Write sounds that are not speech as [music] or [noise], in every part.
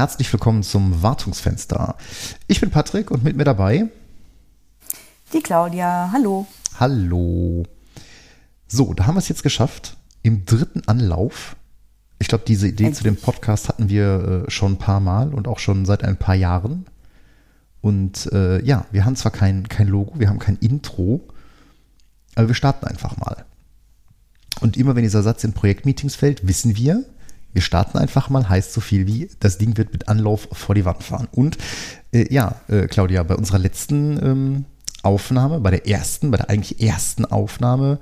herzlich willkommen zum Wartungsfenster. Ich bin Patrick und mit mir dabei die Claudia. Hallo. Hallo. So, da haben wir es jetzt geschafft. Im dritten Anlauf. Ich glaube, diese Idee Endlich. zu dem Podcast hatten wir äh, schon ein paar Mal und auch schon seit ein paar Jahren. Und äh, ja, wir haben zwar kein, kein Logo, wir haben kein Intro, aber wir starten einfach mal. Und immer wenn dieser Satz in Projektmeetings fällt, wissen wir, wir starten einfach mal, heißt so viel wie, das Ding wird mit Anlauf vor die Wand fahren. Und äh, ja, äh, Claudia, bei unserer letzten ähm, Aufnahme, bei der ersten, bei der eigentlich ersten Aufnahme,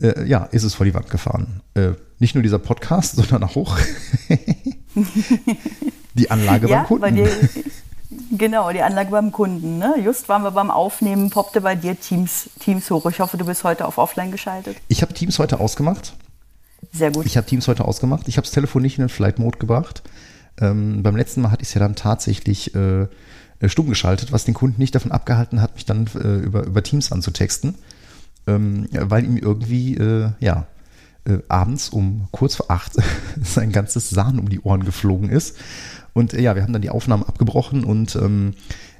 äh, ja, ist es vor die Wand gefahren. Äh, nicht nur dieser Podcast, [laughs] sondern auch die Anlage ja, beim Kunden. Dir, genau, die Anlage beim Kunden. Ne? Just waren wir beim Aufnehmen, poppte bei dir Teams, Teams hoch. Ich hoffe, du bist heute auf Offline geschaltet. Ich habe Teams heute ausgemacht. Sehr gut. Ich habe Teams heute ausgemacht. Ich habe das Telefon nicht in den Flight Mode gebracht. Ähm, beim letzten Mal hatte ich es ja dann tatsächlich äh, äh, stumm geschaltet, was den Kunden nicht davon abgehalten hat, mich dann äh, über, über Teams anzutexten, ähm, weil ihm irgendwie, äh, ja, äh, abends um kurz vor acht [laughs] sein ganzes Sahn um die Ohren geflogen ist. Und äh, ja, wir haben dann die Aufnahmen abgebrochen und ähm,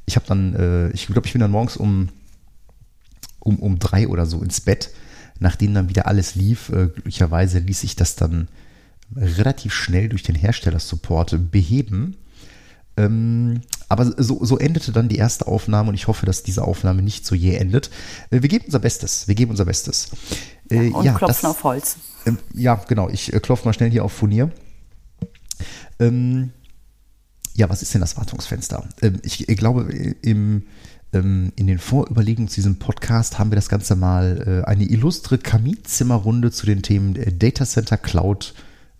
ich habe dann, ich glaube, ich bin dann morgens um, um, um drei oder so ins Bett Nachdem dann wieder alles lief, äh, glücklicherweise ließ sich das dann relativ schnell durch den Herstellersupport beheben. Ähm, aber so, so endete dann die erste Aufnahme und ich hoffe, dass diese Aufnahme nicht so je endet. Äh, wir geben unser Bestes. Wir geben unser Bestes. Äh, und ja, klopfen das, auf Holz. Äh, ja, genau. Ich klopfe mal schnell hier auf Furnier. Ähm, ja, was ist denn das Wartungsfenster? Ähm, ich, glaube, im in den Vorüberlegungen zu diesem Podcast haben wir das Ganze mal äh, eine illustre Kaminzimmerrunde zu den Themen Data Center, Cloud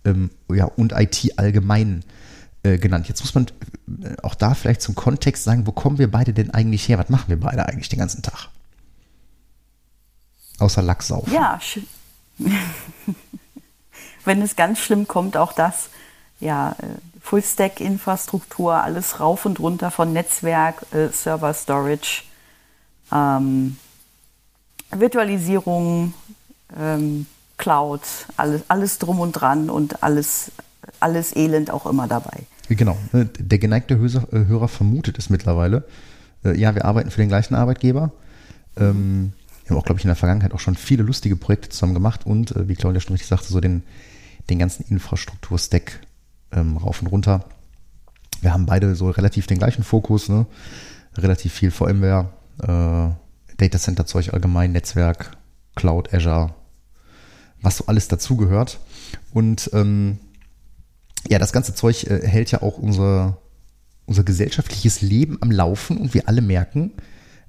ähm, ja, und IT allgemein äh, genannt. Jetzt muss man äh, auch da vielleicht zum Kontext sagen, wo kommen wir beide denn eigentlich her? Was machen wir beide eigentlich den ganzen Tag? Außer Lachsaufen. Ja, [laughs] wenn es ganz schlimm kommt, auch das. Ja, Full-Stack-Infrastruktur, alles rauf und runter von Netzwerk, äh, Server Storage, ähm, Virtualisierung, ähm, Cloud, alles, alles drum und dran und alles, alles Elend auch immer dabei. Genau. Ne, der geneigte Hörer vermutet es mittlerweile. Äh, ja, wir arbeiten für den gleichen Arbeitgeber. Ähm, wir haben auch, glaube ich, in der Vergangenheit auch schon viele lustige Projekte zusammen gemacht und, äh, wie Claudia schon richtig sagte, so den, den ganzen Infrastruktur-Stack ähm, rauf und runter. Wir haben beide so relativ den gleichen Fokus, ne? relativ viel VMware, äh, Data Center Zeug allgemein, Netzwerk, Cloud, Azure, was so alles dazugehört. Und ähm, ja, das ganze Zeug äh, hält ja auch unser, unser gesellschaftliches Leben am Laufen und wir alle merken,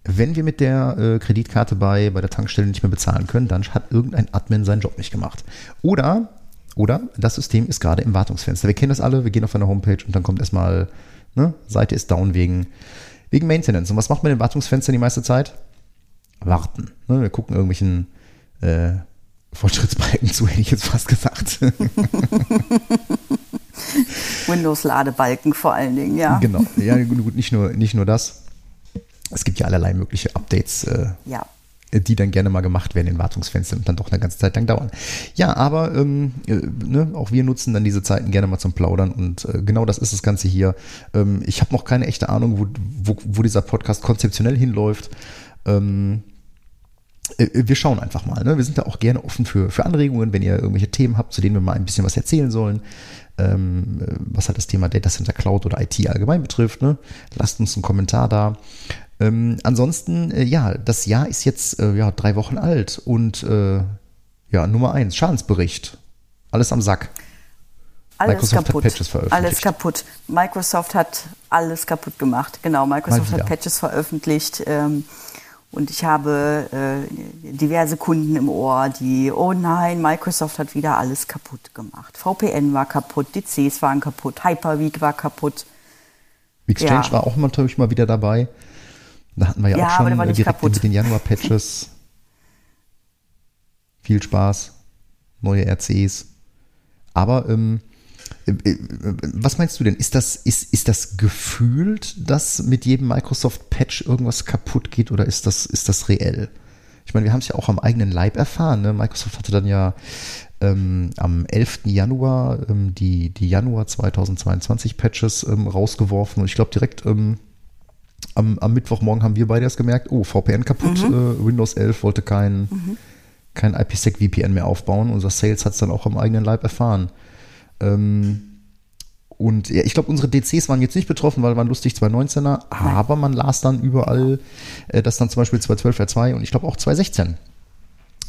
wenn wir mit der äh, Kreditkarte bei, bei der Tankstelle nicht mehr bezahlen können, dann hat irgendein Admin seinen Job nicht gemacht. Oder oder das System ist gerade im Wartungsfenster. Wir kennen das alle, wir gehen auf eine Homepage und dann kommt erstmal, ne, Seite ist down wegen, wegen Maintenance. Und was macht man im Wartungsfenster die meiste Zeit? Warten. Ne, wir gucken irgendwelchen äh, Fortschrittsbalken [laughs] zu, hätte ich jetzt fast gesagt. [laughs] Windows-Ladebalken vor allen Dingen, ja. Genau, ja, gut, nicht nur, nicht nur das. Es gibt ja allerlei mögliche Updates. Äh, ja die dann gerne mal gemacht werden in Wartungsfenstern und dann doch eine ganze Zeit lang dauern. Ja, aber ähm, äh, ne, auch wir nutzen dann diese Zeiten gerne mal zum Plaudern und äh, genau das ist das Ganze hier. Ähm, ich habe noch keine echte Ahnung, wo, wo, wo dieser Podcast konzeptionell hinläuft. Ähm, äh, wir schauen einfach mal. Ne? Wir sind da auch gerne offen für, für Anregungen, wenn ihr irgendwelche Themen habt, zu denen wir mal ein bisschen was erzählen sollen. Ähm, was halt das Thema Data Center Cloud oder IT allgemein betrifft. Ne? Lasst uns einen Kommentar da. Ähm, ansonsten, äh, ja, das Jahr ist jetzt äh, ja, drei Wochen alt und äh, ja, Nummer eins, Schadensbericht. Alles am Sack. Alles Microsoft kaputt. hat Patches veröffentlicht. Alles kaputt. Microsoft hat alles kaputt gemacht. Genau, Microsoft hat Patches veröffentlicht. Ähm, und ich habe äh, diverse Kunden im Ohr, die, oh nein, Microsoft hat wieder alles kaputt gemacht. VPN war kaputt, die Cs waren kaputt, Hyper-V war kaputt. Exchange ja. war auch natürlich mal wieder dabei. Da hatten wir ja, ja auch schon äh, direkt kaputt. mit den Januar-Patches. [laughs] Viel Spaß, neue RCs. Aber ähm, äh, äh, was meinst du denn? Ist das, ist, ist das gefühlt, dass mit jedem Microsoft-Patch irgendwas kaputt geht oder ist das, ist das reell? Ich meine, wir haben es ja auch am eigenen Leib erfahren. Ne? Microsoft hatte dann ja ähm, am 11. Januar ähm, die, die Januar 2022 Patches ähm, rausgeworfen und ich glaube direkt ähm, am, am, Mittwochmorgen haben wir beide erst gemerkt, oh, VPN kaputt, mhm. äh, Windows 11 wollte kein, mhm. kein IPsec VPN mehr aufbauen. Unser Sales hat es dann auch am eigenen Leib erfahren. Ähm, und ja, ich glaube, unsere DCs waren jetzt nicht betroffen, weil waren lustig 219er, aber man las dann überall, äh, dass dann zum Beispiel 212 R2 und ich glaube auch 216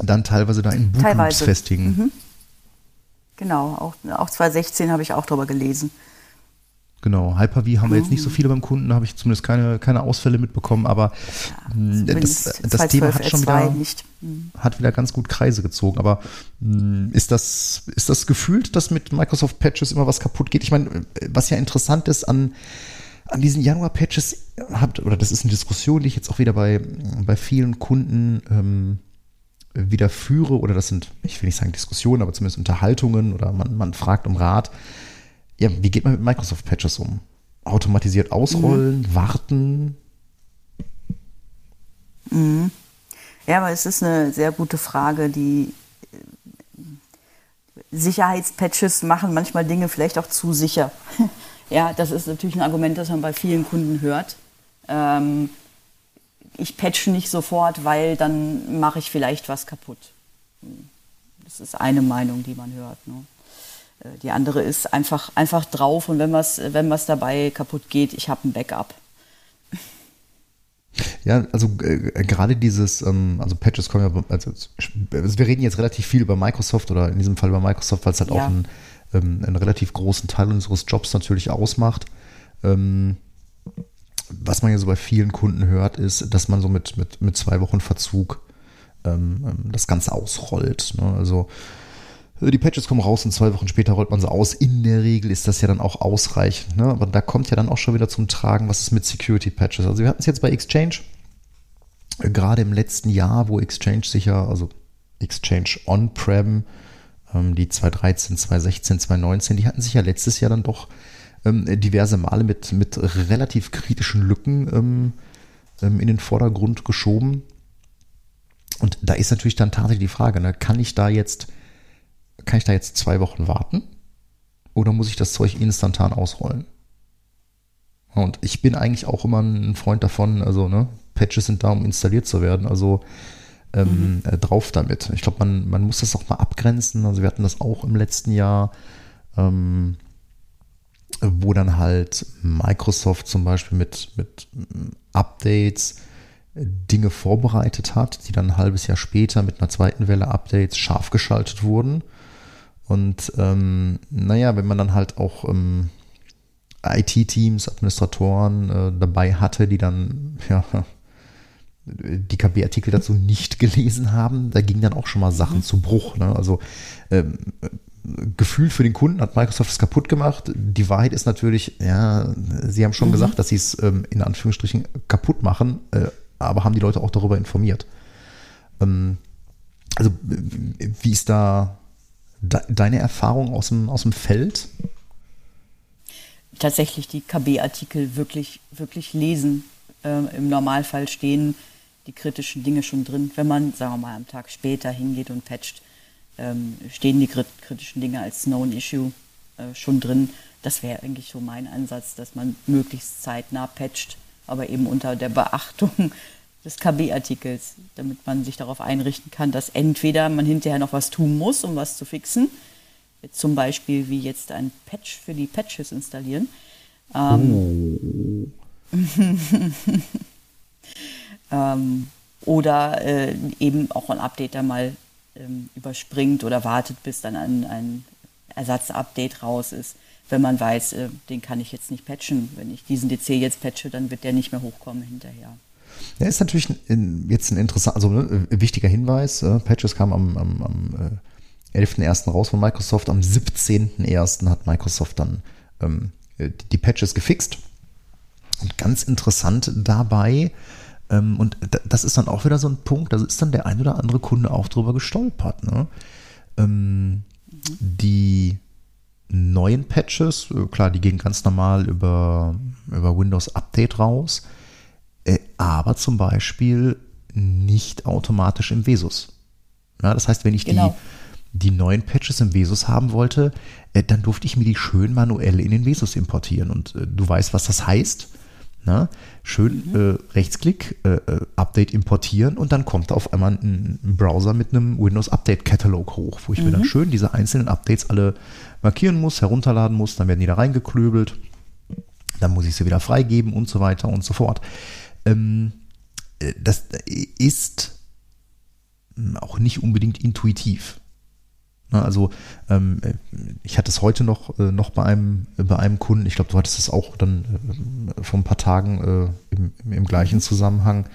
dann teilweise da in Bootloops festigen. Mhm. Genau, auch, auch 2016 habe ich auch drüber gelesen. Genau, Hyper-V haben wir jetzt nicht so mhm. viele beim Kunden, da habe ich zumindest keine, keine Ausfälle mitbekommen, aber ja, mm, das, das Thema hat schon wieder, mhm. hat wieder ganz gut Kreise gezogen. Aber mm, ist das, ist das gefühlt, dass mit Microsoft Patches immer was kaputt geht? Ich meine, was ja interessant ist an, an diesen Januar-Patches, oder das ist eine Diskussion, die ich jetzt auch wieder bei, bei vielen Kunden ähm, wieder führe, oder das sind, ich will nicht sagen Diskussionen, aber zumindest Unterhaltungen oder man, man fragt um Rat. Ja, wie geht man mit Microsoft-Patches um? Automatisiert ausrollen, mhm. warten? Mhm. Ja, aber es ist eine sehr gute Frage, die äh, Sicherheitspatches machen manchmal Dinge vielleicht auch zu sicher. [laughs] ja, das ist natürlich ein Argument, das man bei vielen Kunden hört. Ähm, ich patche nicht sofort, weil dann mache ich vielleicht was kaputt. Das ist eine Meinung, die man hört. Ne? Äh, die andere ist einfach, einfach drauf und wenn was, wenn was dabei kaputt geht, ich habe ein Backup. Ja, also äh, gerade dieses, ähm, also Patches kommen ja, also, wir reden jetzt relativ viel über Microsoft oder in diesem Fall über Microsoft, weil es halt ja. auch einen, ähm, einen relativ großen Teil unseres Jobs natürlich ausmacht. Ähm, was man ja so bei vielen Kunden hört, ist, dass man so mit, mit, mit zwei Wochen Verzug ähm, ähm das Ganze ausrollt. Ne? Also die Patches kommen raus und zwei Wochen später rollt man sie aus. In der Regel ist das ja dann auch ausreichend. Ne? Aber da kommt ja dann auch schon wieder zum Tragen, was ist mit Security Patches. Also wir hatten es jetzt bei Exchange, äh, gerade im letzten Jahr, wo Exchange sicher, also Exchange On-Prem, ähm, die 2013, 2016, 2019, die hatten sich ja letztes Jahr dann doch ähm, diverse Male mit, mit relativ kritischen Lücken ähm, in den Vordergrund geschoben. Und da ist natürlich dann tatsächlich die Frage, ne, kann ich da jetzt, kann ich da jetzt zwei Wochen warten? Oder muss ich das Zeug instantan ausrollen? Und ich bin eigentlich auch immer ein Freund davon, also ne, Patches sind da, um installiert zu werden, also ähm, mhm. äh, drauf damit. Ich glaube, man, man muss das auch mal abgrenzen. Also wir hatten das auch im letzten Jahr. Ähm, wo dann halt Microsoft zum Beispiel mit, mit Updates Dinge vorbereitet hat, die dann ein halbes Jahr später mit einer zweiten Welle Updates scharf geschaltet wurden. Und ähm, naja, wenn man dann halt auch ähm, IT-Teams, Administratoren äh, dabei hatte, die dann ja, die KB-Artikel dazu nicht gelesen haben, da ging dann auch schon mal Sachen mhm. zu Bruch. Ne? Also ähm, Gefühl für den Kunden hat Microsoft es kaputt gemacht. Die Wahrheit ist natürlich, ja, sie haben schon mhm. gesagt, dass sie es ähm, in Anführungsstrichen kaputt machen, äh, aber haben die Leute auch darüber informiert. Ähm, also, wie ist da de deine Erfahrung aus dem, aus dem Feld? Tatsächlich die KB-Artikel wirklich, wirklich lesen. Ähm, Im Normalfall stehen die kritischen Dinge schon drin, wenn man, sagen wir mal, am Tag später hingeht und patcht ähm, stehen die kritischen Dinge als Known Issue äh, schon drin. Das wäre eigentlich so mein Ansatz, dass man möglichst zeitnah patcht, aber eben unter der Beachtung des KB-Artikels, damit man sich darauf einrichten kann, dass entweder man hinterher noch was tun muss, um was zu fixen, zum Beispiel wie jetzt ein Patch für die Patches installieren. Ähm, oh. [laughs] ähm, oder äh, eben auch ein Update da mal ähm, überspringt oder wartet, bis dann ein, ein Ersatzupdate raus ist. Wenn man weiß, äh, den kann ich jetzt nicht patchen. Wenn ich diesen DC jetzt patche, dann wird der nicht mehr hochkommen hinterher. Ja, ist natürlich ein, jetzt ein interessanter, also ne, wichtiger Hinweis. Äh, Patches kamen am, am, am äh, 11.01. raus von Microsoft. Am 17.01. hat Microsoft dann ähm, die Patches gefixt. Und ganz interessant dabei, ähm, und das ist dann auch wieder so ein Punkt, da ist dann der ein oder andere Kunde auch drüber gestolpert. Ne? Ähm. Die neuen Patches, äh, klar, die gehen ganz normal über, über Windows Update raus, äh, aber zum Beispiel nicht automatisch im Vesus. Ja, das heißt, wenn ich genau. die, die neuen Patches im Vesus haben wollte, äh, dann durfte ich mir die schön manuell in den Vesus importieren. Und äh, du weißt, was das heißt. Na, ne? schön mhm. äh, Rechtsklick, äh, äh, Update importieren und dann kommt auf einmal ein, ein Browser mit einem Windows Update Catalog hoch, wo ich mhm. mir dann mhm. schön diese einzelnen Updates alle markieren muss, herunterladen muss, dann werden die da reingeklöbelt, dann muss ich sie wieder freigeben und so weiter und so fort. Ähm, äh, das ist auch nicht unbedingt intuitiv. Ne, also ähm, ich hatte es heute noch, äh, noch bei, einem, bei einem Kunden, ich glaube, du hattest es auch dann äh, vor ein paar Tagen äh, im, im, gleichen Zusammenhang.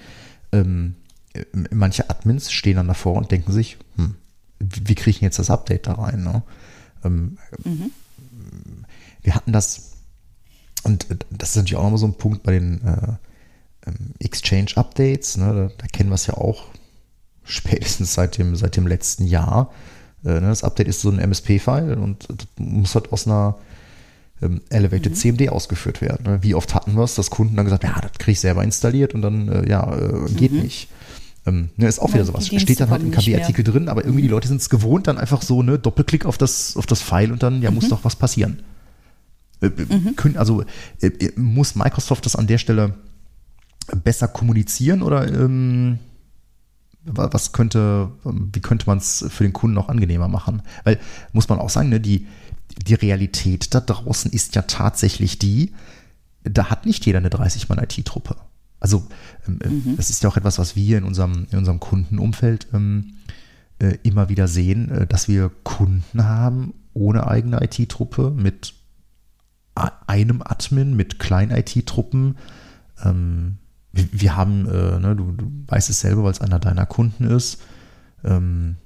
Ähm, äh, manche Admins stehen dann davor und denken sich, hm, wie, kriege ich jetzt das Update da rein? Ne? Ähm, mhm. Wir hatten das, und das ist natürlich auch nochmal so ein Punkt bei den äh, Exchange-Updates, ne? da, da kennen wir es ja auch spätestens seit dem, seit dem letzten Jahr äh, ne, das Update ist so ein MSP-File und muss halt aus einer ähm, Elevated mhm. CMD ausgeführt werden. Ne? Wie oft hatten wir es, dass Kunden dann gesagt, ja, das kriege ich selber installiert und dann, äh, ja, äh, geht mhm. nicht. Ähm, ne, ist auch wieder sowas. Steht dann halt im KB-Artikel drin, aber irgendwie die Leute sind es gewohnt, dann einfach so, ne, Doppelklick auf das, auf das File und dann, ja, mhm. muss doch was passieren. Äh, äh, mhm. können, also äh, muss Microsoft das an der Stelle besser kommunizieren oder ähm, was könnte, wie könnte man es für den Kunden noch angenehmer machen? Weil, muss man auch sagen, ne, die, die Realität da draußen ist ja tatsächlich die, da hat nicht jeder eine 30-Mann-IT-Truppe. Also, ähm, äh, mhm. das ist ja auch etwas, was wir in unserem, in unserem Kundenumfeld ähm, äh, immer wieder sehen, äh, dass wir Kunden haben ohne eigene IT-Truppe, mit einem Admin, mit kleinen IT-Truppen. Ähm, wir haben, äh, ne, du, du, weißt es selber, weil es einer deiner Kunden ist, ähm,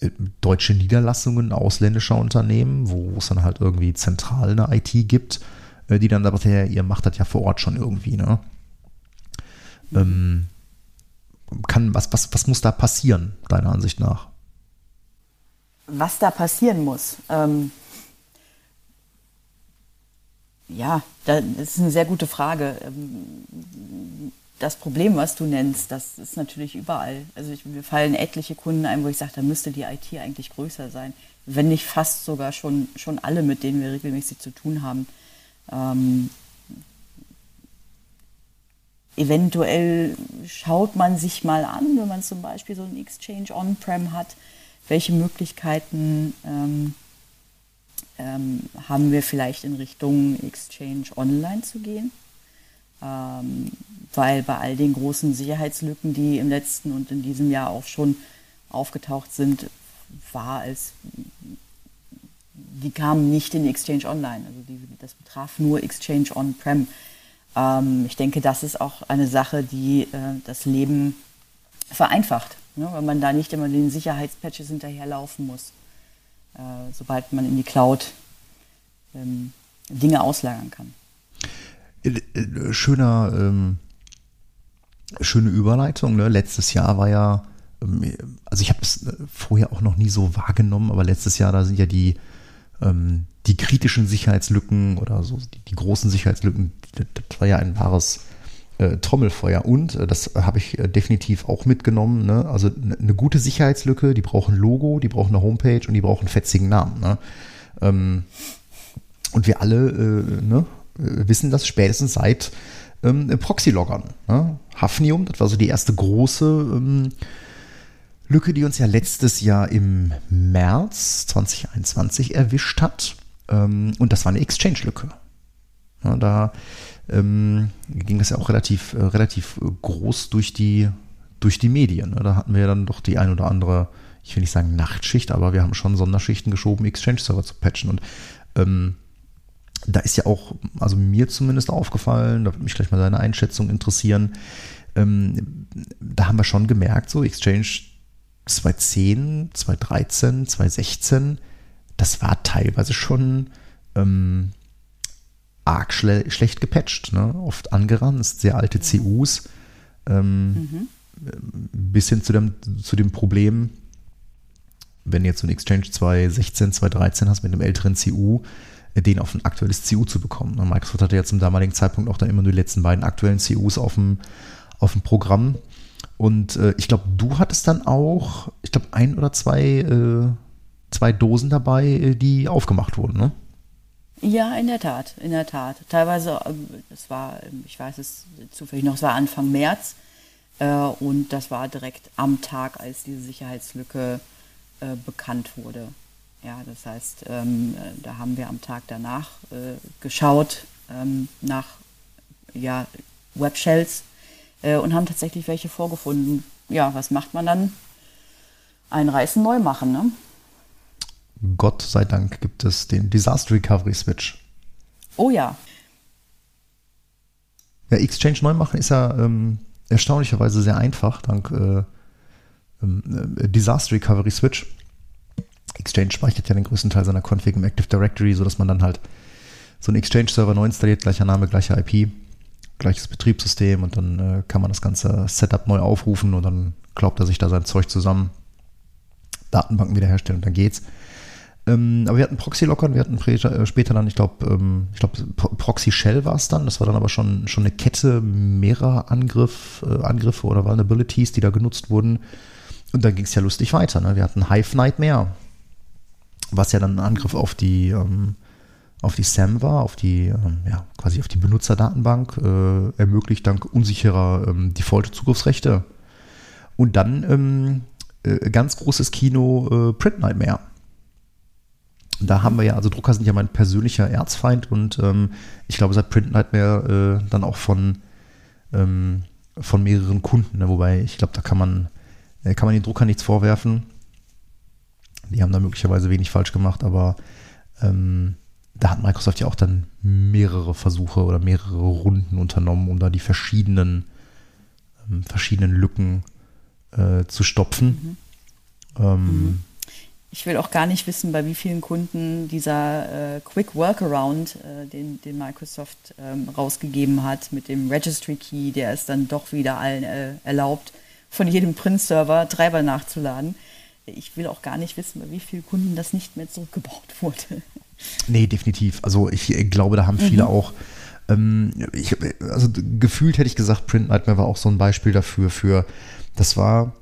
äh, deutsche Niederlassungen ausländischer Unternehmen, wo es dann halt irgendwie zentral eine IT gibt, äh, die dann sagt, ihr macht das ja vor Ort schon irgendwie, ne? Ähm, kann, was, was, was muss da passieren, deiner Ansicht nach? Was da passieren muss? Ähm, ja, das ist eine sehr gute Frage. Ähm, das Problem, was du nennst, das ist natürlich überall. Also ich, mir fallen etliche Kunden ein, wo ich sage, da müsste die IT eigentlich größer sein. Wenn nicht fast sogar schon, schon alle, mit denen wir regelmäßig zu tun haben. Ähm, eventuell schaut man sich mal an, wenn man zum Beispiel so einen Exchange On-Prem hat, welche Möglichkeiten ähm, ähm, haben wir vielleicht in Richtung Exchange Online zu gehen. Ähm, weil bei all den großen Sicherheitslücken, die im letzten und in diesem Jahr auch schon aufgetaucht sind, war es, die kamen nicht in Exchange Online. Also die, das betraf nur Exchange On-Prem. Ähm, ich denke, das ist auch eine Sache, die äh, das Leben vereinfacht, ne? weil man da nicht immer den Sicherheitspatches hinterherlaufen muss. Äh, sobald man in die Cloud ähm, Dinge auslagern kann. Äh, äh, schöner, ähm, schöne Überleitung. Ne? Letztes Jahr war ja, ähm, also ich habe es vorher auch noch nie so wahrgenommen, aber letztes Jahr, da sind ja die, ähm, die kritischen Sicherheitslücken oder so, die, die großen Sicherheitslücken, das war ja ein wahres äh, Trommelfeuer. Und äh, das habe ich äh, definitiv auch mitgenommen. Ne? Also eine gute Sicherheitslücke, die brauchen Logo, die brauchen eine Homepage und die brauchen einen fetzigen Namen. Ne? Ähm, und wir alle äh, ne, äh, wissen das spätestens seit ähm, Proxy-Loggern. Ne? Hafnium, das war so die erste große ähm, Lücke, die uns ja letztes Jahr im März 2021 erwischt hat. Ähm, und das war eine Exchange-Lücke. Ja, da ähm, ging das ja auch relativ, äh, relativ groß durch die, durch die Medien. Ne? Da hatten wir ja dann doch die ein oder andere, ich will nicht sagen Nachtschicht, aber wir haben schon Sonderschichten geschoben, Exchange-Server zu patchen. Und ähm, da ist ja auch, also mir zumindest aufgefallen, da würde mich gleich mal deine Einschätzung interessieren, ähm, da haben wir schon gemerkt, so Exchange 2010, 2013, 2016, das war teilweise schon ähm, arg schle schlecht gepatcht, ne? oft angerannt, sehr alte CUs, ähm, mhm. bis hin zu dem, zu dem Problem, wenn du jetzt so ein Exchange 2016, 2013 hast mit einem älteren CU, den auf ein aktuelles CU zu bekommen. Ne? Microsoft hatte ja zum damaligen Zeitpunkt auch dann immer nur die letzten beiden aktuellen CUs auf dem, auf dem Programm. Und äh, ich glaube, du hattest dann auch, ich glaube, ein oder zwei, äh, zwei Dosen dabei, äh, die aufgemacht wurden, ne? Ja, in der Tat, in der Tat. Teilweise, es war, ich weiß es zufällig noch, es war Anfang März äh, und das war direkt am Tag, als diese Sicherheitslücke äh, bekannt wurde. Ja, das heißt, ähm, da haben wir am Tag danach äh, geschaut ähm, nach ja, Webshells äh, und haben tatsächlich welche vorgefunden. Ja, was macht man dann? Einreißen, neu machen, ne? Gott sei Dank gibt es den Disaster Recovery Switch. Oh ja. Ja, Exchange neu machen ist ja ähm, erstaunlicherweise sehr einfach, dank äh, ähm, äh, Disaster Recovery Switch. Exchange speichert ja den größten Teil seiner Config im Active Directory, sodass man dann halt so einen Exchange-Server neu installiert, gleicher Name, gleiche IP, gleiches Betriebssystem und dann äh, kann man das ganze Setup neu aufrufen und dann glaubt er sich da sein Zeug zusammen, Datenbanken wiederherstellen und dann geht's. Ähm, aber wir hatten Proxy-Lockern, wir hatten äh, später dann, ich glaube, ähm, ich glaube, Proxy Shell war es dann. Das war dann aber schon, schon eine Kette mehrerer Angriff, äh, Angriffe oder Vulnerabilities, die da genutzt wurden. Und dann ging es ja lustig weiter. Ne? Wir hatten Hive Nightmare, was ja dann ein Angriff auf die, ähm, auf die SAM war, auf die, ähm, ja, quasi auf die Benutzerdatenbank, äh, ermöglicht dank unsicherer ähm, Default-Zugriffsrechte. Und dann ähm, äh, ganz großes Kino äh, Print Nightmare da haben wir ja, also Drucker sind ja mein persönlicher Erzfeind und ähm, ich glaube, seit Print Nightmare äh, dann auch von, ähm, von mehreren Kunden, ne? wobei ich glaube, da kann man, äh, kann man den Drucker nichts vorwerfen. Die haben da möglicherweise wenig falsch gemacht, aber ähm, da hat Microsoft ja auch dann mehrere Versuche oder mehrere Runden unternommen, um da die verschiedenen, ähm, verschiedenen Lücken äh, zu stopfen. Mhm. Ähm, mhm ich will auch gar nicht wissen, bei wie vielen Kunden dieser äh, Quick Workaround, äh, den, den Microsoft ähm, rausgegeben hat, mit dem Registry Key, der es dann doch wieder allen äh, erlaubt, von jedem Print-Server Treiber nachzuladen. Ich will auch gar nicht wissen, bei wie vielen Kunden das nicht mehr zurückgebaut wurde. Nee, definitiv. Also ich glaube, da haben viele mhm. auch ähm, ich, also gefühlt hätte ich gesagt, Print Nightmare war auch so ein Beispiel dafür, für das war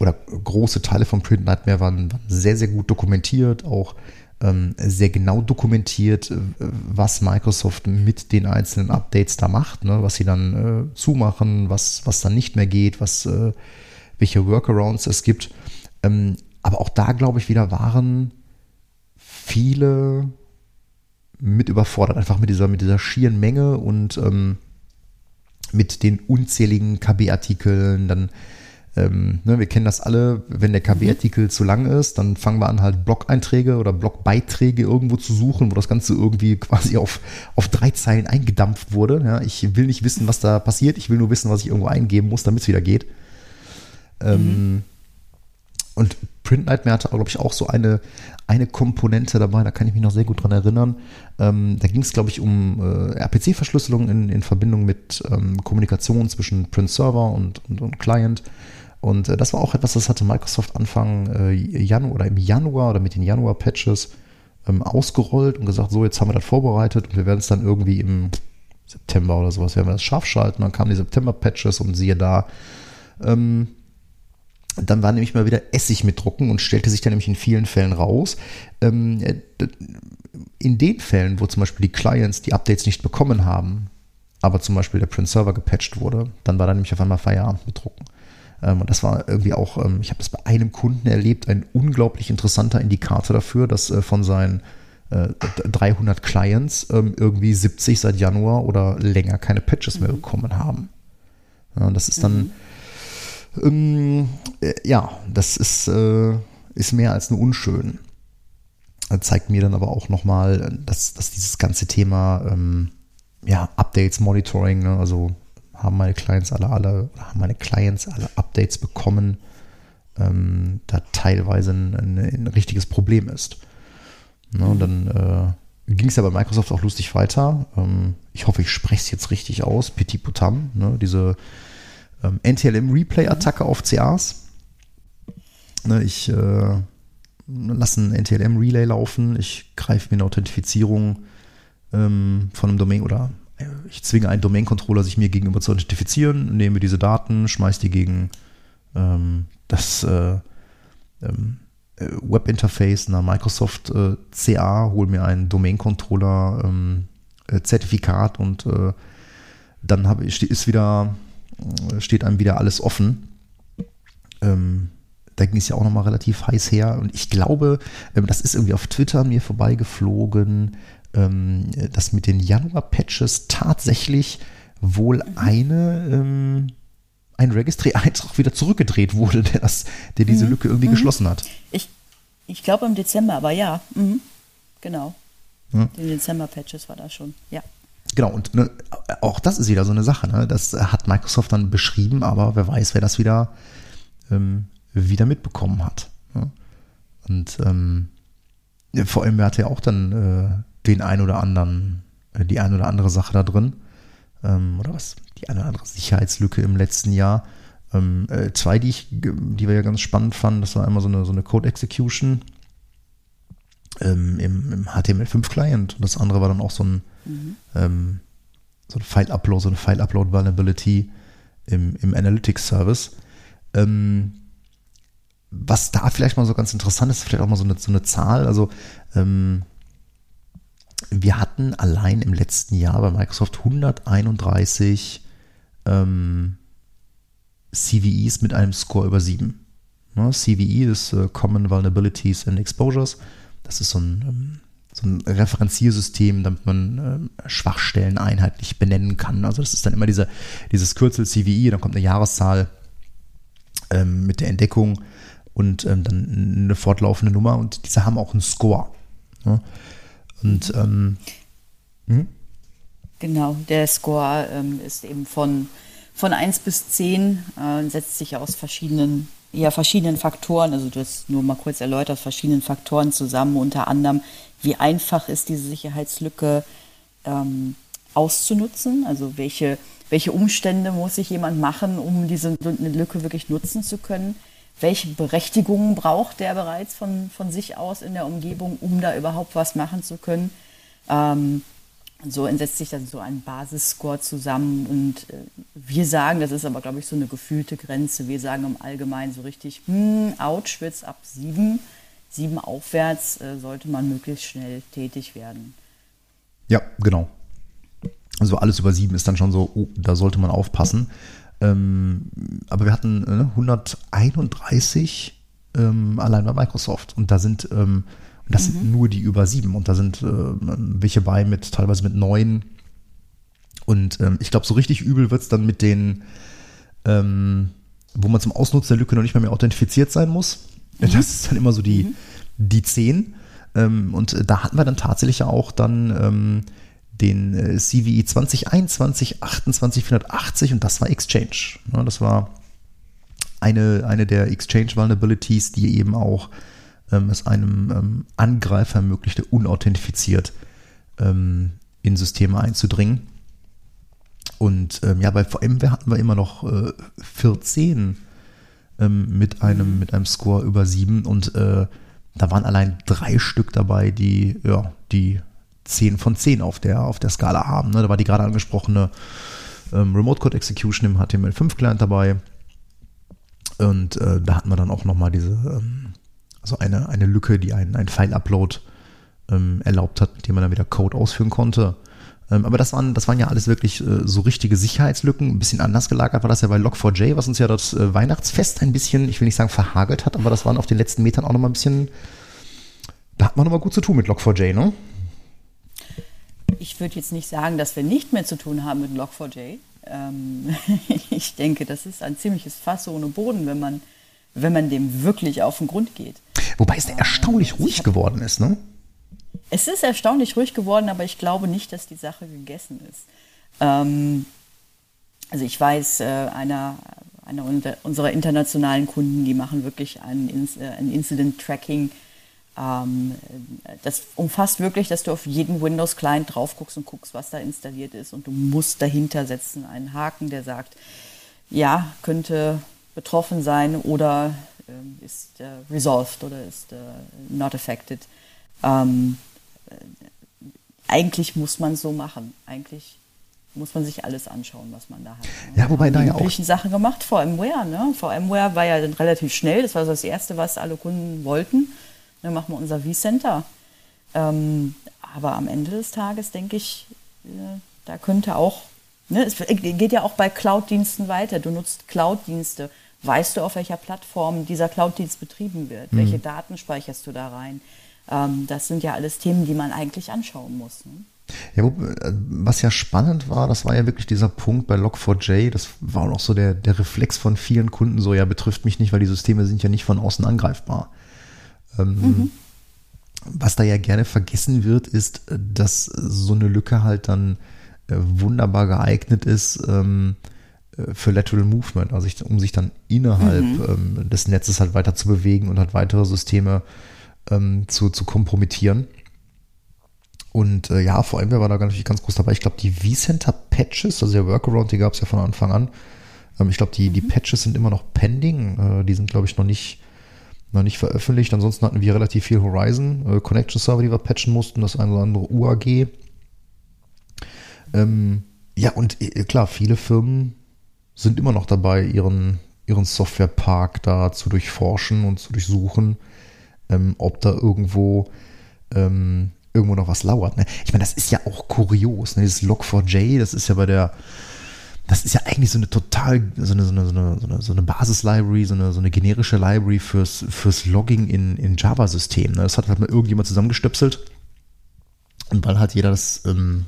oder große Teile von Print Nightmare waren, waren sehr, sehr gut dokumentiert, auch ähm, sehr genau dokumentiert, äh, was Microsoft mit den einzelnen Updates da macht, ne, was sie dann äh, zumachen, was, was dann nicht mehr geht, was, äh, welche Workarounds es gibt. Ähm, aber auch da, glaube ich, wieder waren viele mit überfordert, einfach mit dieser, mit dieser schieren Menge und ähm, mit den unzähligen KB-Artikeln, dann ähm, ne, wir kennen das alle, wenn der KB-Artikel mhm. zu lang ist, dann fangen wir an, halt Blog-Einträge oder Blog-Beiträge irgendwo zu suchen, wo das Ganze irgendwie [laughs] quasi auf, auf drei Zeilen eingedampft wurde. Ja, ich will nicht wissen, was da passiert, ich will nur wissen, was ich irgendwo eingeben muss, damit es wieder geht. Ähm, mhm. Und Print Nightmare hatte, glaube ich, auch so eine, eine Komponente dabei, da kann ich mich noch sehr gut dran erinnern. Ähm, da ging es, glaube ich, um äh, RPC-Verschlüsselung in, in Verbindung mit ähm, Kommunikation zwischen Print Server und, und, und Client. Und äh, das war auch etwas, das hatte Microsoft Anfang äh, Januar oder im Januar oder mit den Januar-Patches ähm, ausgerollt und gesagt, so, jetzt haben wir das vorbereitet und wir werden es dann irgendwie im September oder sowas, werden wir das scharf schalten. Dann kamen die September-Patches und siehe da, ähm, dann war nämlich mal wieder Essig mit drucken und stellte sich dann nämlich in vielen Fällen raus. Ähm, äh, in den Fällen, wo zum Beispiel die Clients die Updates nicht bekommen haben, aber zum Beispiel der Print Server gepatcht wurde, dann war da nämlich auf einmal Feierabend mit Drucken. Ähm, und das war irgendwie auch, ähm, ich habe das bei einem Kunden erlebt, ein unglaublich interessanter Indikator dafür, dass äh, von seinen 300 äh, Clients ähm, irgendwie 70 seit Januar oder länger keine Patches mehr mhm. bekommen haben. und das ist dann, mhm. äh, ja, das ist, ist mehr als nur unschön. Das zeigt mir dann aber auch nochmal, dass, dass dieses ganze Thema ja, Updates, Monitoring, ne, also haben meine Clients alle, alle, haben meine Clients alle Updates bekommen, ähm, da teilweise ein, ein, ein, richtiges Problem ist. Ne, und dann äh, ging es ja bei Microsoft auch lustig weiter. Ähm, ich hoffe, ich spreche es jetzt richtig aus. Petit Potam, ne, diese ähm, NTLM-Replay-Attacke auf CAs. Ne, ich äh, lasse ein NTLM-Relay laufen, ich greife mir eine Authentifizierung ähm, von einem Domain oder ich zwinge einen Domain-Controller, sich mir gegenüber zu identifizieren, nehme diese Daten, schmeiße die gegen ähm, das äh, ähm, äh, Webinterface einer Microsoft äh, CA, hole mir einen Domain-Controller ähm, äh, Zertifikat und äh, dann hab, ist wieder, äh, steht einem wieder alles offen. Ähm, da ging es ja auch nochmal relativ heiß her. Und ich glaube, ähm, das ist irgendwie auf Twitter mir vorbeigeflogen, ähm, dass mit den Januar-Patches tatsächlich wohl eine ähm, ein Registry-Eintrag wieder zurückgedreht wurde, der, das, der diese mhm. Lücke irgendwie mhm. geschlossen hat. Ich, ich glaube im Dezember, aber ja, mhm. genau. Ja. Die Dezember-Patches war da schon, ja. Genau, und ne, auch das ist wieder so eine Sache. Ne? Das hat Microsoft dann beschrieben, aber wer weiß, wer das wieder, ähm, wieder mitbekommen hat. Ne? Und ähm, vor allem, wer hatte ja auch dann äh, den ein oder anderen, äh, die ein oder andere Sache da drin. Ähm, oder was? Die eine oder andere Sicherheitslücke im letzten Jahr. Ähm, äh, zwei, die, ich, die wir ja ganz spannend fanden, das war einmal so eine, so eine Code Execution ähm, im, im HTML5-Client. Und das andere war dann auch so ein, mhm. so ein File-Upload, so eine File-Upload-Vulnerability im, im Analytics-Service. Was da vielleicht mal so ganz interessant ist, vielleicht auch mal so eine, so eine Zahl. Also ähm, wir hatten allein im letzten Jahr bei Microsoft 131 ähm, CVEs mit einem Score über 7. Ne, CVE ist äh, Common Vulnerabilities and Exposures. Das ist so ein, ähm, so ein Referenziersystem, damit man äh, Schwachstellen einheitlich benennen kann. Also das ist dann immer diese, dieses Kürzel CVE, dann kommt eine Jahreszahl ähm, mit der Entdeckung und ähm, dann eine fortlaufende Nummer und diese haben auch einen Score. Ne? Und ähm, hm? genau, der Score ähm, ist eben von, von 1 bis 10, äh, setzt sich aus verschiedenen, ja, verschiedenen Faktoren, also du hast nur mal kurz erläutert, verschiedenen Faktoren zusammen, unter anderem, wie einfach ist diese Sicherheitslücke ähm, auszunutzen, also welche, welche Umstände muss sich jemand machen, um diese Lücke wirklich nutzen zu können welche Berechtigungen braucht der bereits von, von sich aus in der Umgebung, um da überhaupt was machen zu können. Ähm, so entsetzt sich dann so ein Basisscore zusammen und äh, wir sagen, das ist aber, glaube ich, so eine gefühlte Grenze. Wir sagen im Allgemeinen so richtig, hm, ouch, wird's ab sieben. Sieben aufwärts äh, sollte man möglichst schnell tätig werden. Ja, genau. Also alles über sieben ist dann schon so, oh, da sollte man aufpassen. Ähm, aber wir hatten äh, 131 ähm, allein bei Microsoft und da sind ähm, das mhm. sind nur die über sieben und da sind äh, welche bei mit teilweise mit neun und ähm, ich glaube so richtig übel wird es dann mit den ähm, wo man zum Ausnutzen der Lücke noch nicht mehr, mehr authentifiziert sein muss. Mhm. Das ist dann immer so die, mhm. die 10. Ähm, und äh, da hatten wir dann tatsächlich auch dann den CVE 2021 28480 und das war Exchange. Ja, das war eine, eine der Exchange Vulnerabilities, die eben auch ähm, es einem ähm, Angreifer ermöglichte, unauthentifiziert ähm, in Systeme einzudringen. Und ähm, ja, bei VMware hatten wir immer noch äh, 14 ähm, mit, einem, mit einem Score über 7 und äh, da waren allein drei Stück dabei, die, ja, die 10 von 10 auf der, auf der Skala haben. Ne? Da war die gerade angesprochene ähm, Remote Code Execution im HTML5 Client dabei. Und äh, da hatten wir dann auch nochmal diese, ähm, also eine, eine Lücke, die einen, einen File-Upload ähm, erlaubt hat, mit dem man dann wieder Code ausführen konnte. Ähm, aber das waren, das waren ja alles wirklich äh, so richtige Sicherheitslücken. Ein bisschen anders gelagert war das ja bei Log4j, was uns ja das äh, Weihnachtsfest ein bisschen, ich will nicht sagen verhagelt hat, aber das waren auf den letzten Metern auch nochmal ein bisschen, da hat man nochmal gut zu tun mit Log4j, ne? Ich würde jetzt nicht sagen, dass wir nicht mehr zu tun haben mit Log4j. Ähm, [laughs] ich denke, das ist ein ziemliches Fass ohne Boden, wenn man, wenn man dem wirklich auf den Grund geht. Wobei es erstaunlich ruhig geworden ist, ne? Es ist erstaunlich ruhig geworden, aber ich glaube nicht, dass die Sache gegessen ist. Ähm, also ich weiß, äh, einer, einer unserer internationalen Kunden, die machen wirklich ein, äh, ein Incident-Tracking ähm, das umfasst wirklich, dass du auf jeden Windows-Client drauf guckst und guckst, was da installiert ist. Und du musst dahinter setzen einen Haken, der sagt, ja, könnte betroffen sein oder äh, ist äh, resolved oder ist äh, not affected. Ähm, äh, eigentlich muss man so machen. Eigentlich muss man sich alles anschauen, was man da hat. Ja, wobei da ja auch. Sachen gemacht, VMware, ne? VMware war ja dann relativ schnell, das war so das Erste, was alle Kunden wollten. Dann machen wir unser vCenter. Ähm, aber am Ende des Tages denke ich, äh, da könnte auch, ne, es geht ja auch bei Cloud-Diensten weiter. Du nutzt Cloud-Dienste. Weißt du, auf welcher Plattform dieser Cloud-Dienst betrieben wird? Mhm. Welche Daten speicherst du da rein? Ähm, das sind ja alles Themen, die man eigentlich anschauen muss. Ne? Ja, äh, was ja spannend war, das war ja wirklich dieser Punkt bei Log4j, das war auch so der, der Reflex von vielen Kunden, so ja, betrifft mich nicht, weil die Systeme sind ja nicht von außen angreifbar. Mhm. Was da ja gerne vergessen wird, ist, dass so eine Lücke halt dann äh, wunderbar geeignet ist ähm, äh, für Lateral Movement, also um sich dann innerhalb mhm. ähm, des Netzes halt weiter zu bewegen und halt weitere Systeme ähm, zu, zu kompromittieren. Und äh, ja, vor allem war da natürlich ganz groß dabei. Ich glaube, die vCenter Patches, also der Workaround, die gab es ja von Anfang an. Ähm, ich glaube, die, mhm. die Patches sind immer noch pending. Äh, die sind, glaube ich, noch nicht, noch nicht veröffentlicht. Ansonsten hatten wir relativ viel Horizon äh, Connection Server, die wir patchen mussten, das eine oder andere UAG. Ähm, ja, und äh, klar, viele Firmen sind immer noch dabei, ihren, ihren Softwarepark da zu durchforschen und zu durchsuchen, ähm, ob da irgendwo ähm, irgendwo noch was lauert. Ne? Ich meine, das ist ja auch kurios. Ne? Dieses Log4j, das ist ja bei der, das ist ja eigentlich so eine total, so eine, so eine, so eine, so eine Basis-Library, so eine, so eine generische Library fürs, fürs Logging in, in Java-Systemen. Ne? Das hat halt mal irgendjemand zusammengestöpselt. Und weil halt jeder das, ähm,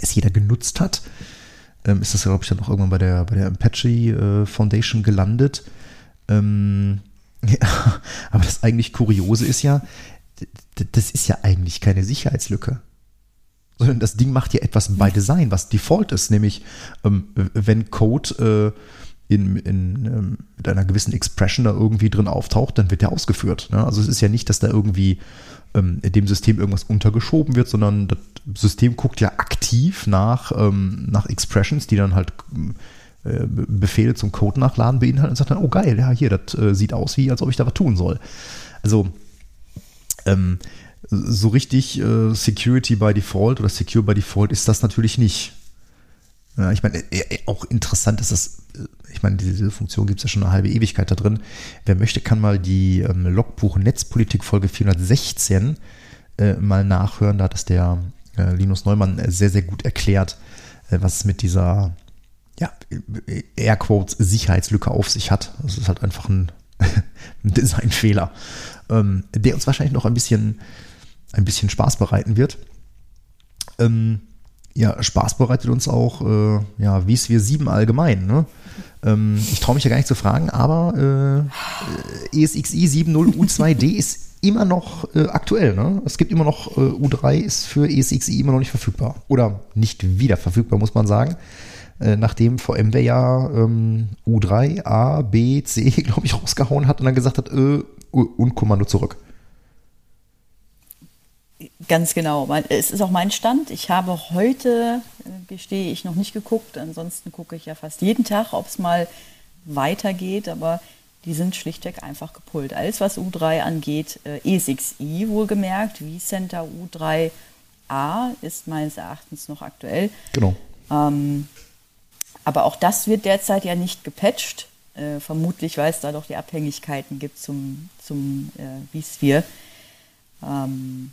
es jeder genutzt hat, ähm, ist das, glaube ich, dann auch irgendwann bei der, bei der Apache äh, Foundation gelandet. Ähm, [laughs] ja, aber das eigentlich Kuriose ist ja, das ist ja eigentlich keine Sicherheitslücke. Sondern das Ding macht ja etwas by Design, was Default ist, nämlich ähm, wenn Code äh, in, in ähm, mit einer gewissen Expression da irgendwie drin auftaucht, dann wird der ausgeführt. Ne? Also es ist ja nicht, dass da irgendwie ähm, dem System irgendwas untergeschoben wird, sondern das System guckt ja aktiv nach, ähm, nach Expressions, die dann halt äh, Befehle zum Code nachladen beinhalten und sagt dann, oh geil, ja hier, das äh, sieht aus wie, als ob ich da was tun soll. Also ähm, so richtig äh, Security by Default oder Secure by Default ist das natürlich nicht. Ja, ich meine, äh, äh, auch interessant ist das, äh, ich meine, diese Funktion gibt es ja schon eine halbe Ewigkeit da drin. Wer möchte, kann mal die ähm, Logbuch Netzpolitik Folge 416 äh, mal nachhören. Da hat es der äh, Linus Neumann sehr, sehr gut erklärt, was es mit dieser, ja, Airquotes Sicherheitslücke auf sich hat. Das ist halt einfach ein, [laughs] ein Designfehler ähm, der uns wahrscheinlich noch ein bisschen, ein bisschen Spaß bereiten wird. Ähm, ja, Spaß bereitet uns auch, äh, ja, wie es wir sieben allgemein. Ne? Ähm, ich traue mich ja gar nicht zu fragen, aber äh, ESXi 70U2D [laughs] ist immer noch äh, aktuell. Ne? Es gibt immer noch, äh, U3 ist für ESXi immer noch nicht verfügbar. Oder nicht wieder verfügbar, muss man sagen. Äh, nachdem VMware ja ähm, U3, A, B, C, [laughs] glaube ich, rausgehauen hat und dann gesagt hat, äh, und Kommando zurück. Ganz genau. Es ist auch mein Stand. Ich habe heute, äh, gestehe ich, noch nicht geguckt. Ansonsten gucke ich ja fast jeden Tag, ob es mal weitergeht. Aber die sind schlichtweg einfach gepult. Alles, was U3 angeht, äh, E6i wohlgemerkt, vCenter U3A ist meines Erachtens noch aktuell. Genau. Ähm, aber auch das wird derzeit ja nicht gepatcht. Äh, vermutlich, weil es da doch die Abhängigkeiten gibt zum, zum äh, vSphere. Ähm,